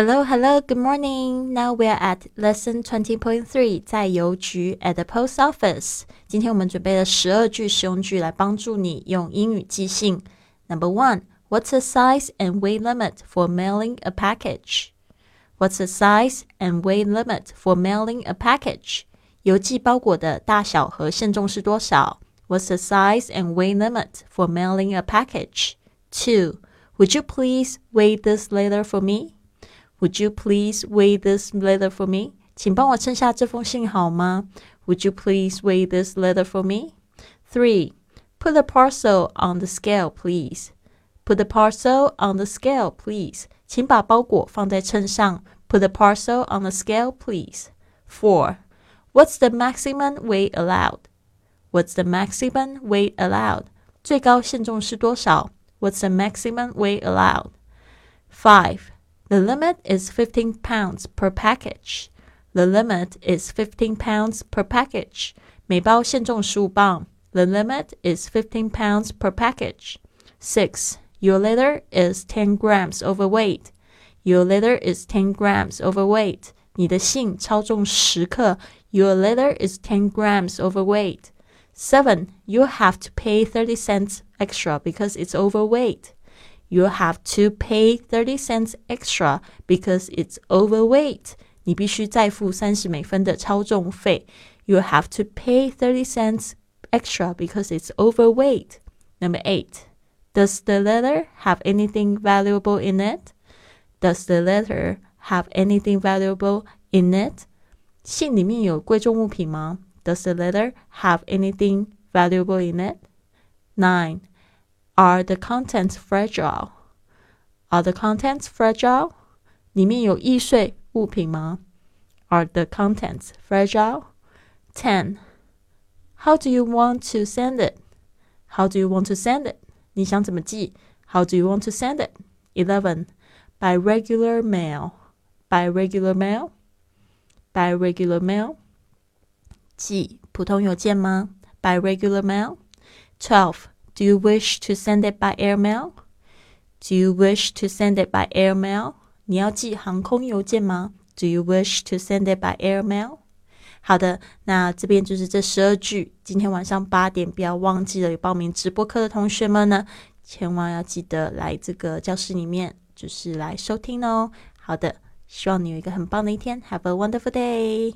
Hello, hello, good morning. Now we are at lesson twenty point three，在邮局 at the post office。今天我们准备了十二句实用句来帮助你用英语记性。Number one, what's the size and weight limit for mailing a package? What's the size and weight limit for mailing a package? 邮寄包裹的大小和限重是多少？What's the size and weight limit for mailing a package? Two, would you please weigh this letter for me? Would you please weigh this letter for me? 请帮我称下这封信好吗？Would you please weigh this letter for me? Three, put the parcel on the scale, please. Put the parcel on the scale, please. 请把包裹放在称上。Put the parcel on the scale, please. Four, what's the maximum weight allowed? What's the maximum weight allowed? 最高限重是多少？What's the maximum weight allowed? Five. The limit is 15 pounds per package. The limit is 15 pounds per package. 每包限重十五磅。The limit is 15 pounds per package. 6. Your letter is 10 grams overweight. Your letter is 10 grams overweight. 你的信超重十克。Your letter is 10 grams overweight. 7. You have to pay 30 cents extra because it's overweight you have to pay thirty cents extra because it's overweight. 你必须再付三十美分的超重费。You have to pay thirty cents extra because it's overweight. Number eight. Does the letter have anything valuable in it? Does the letter have anything valuable in it? 信里面有贵重物品吗？Does the letter have anything valuable in it? Nine. Are the contents fragile? Are the contents fragile? 里面有易碎物品吗？Are the contents fragile? Ten. How do you want to send it? How do you want to send it? 你想怎么寄？How do you want to send it? Eleven. By regular mail. By regular mail. By regular mail. 寄普通邮件吗？By regular mail. Twelve. Do you wish to send it by airmail? Do you wish to send it by airmail? 你要寄航空邮件吗？Do you wish to send it by airmail? 好的，那这边就是这十二句。今天晚上八点，不要忘记了有报名直播课的同学们呢，千万要记得来这个教室里面，就是来收听哦。好的，希望你有一个很棒的一天。Have a wonderful day.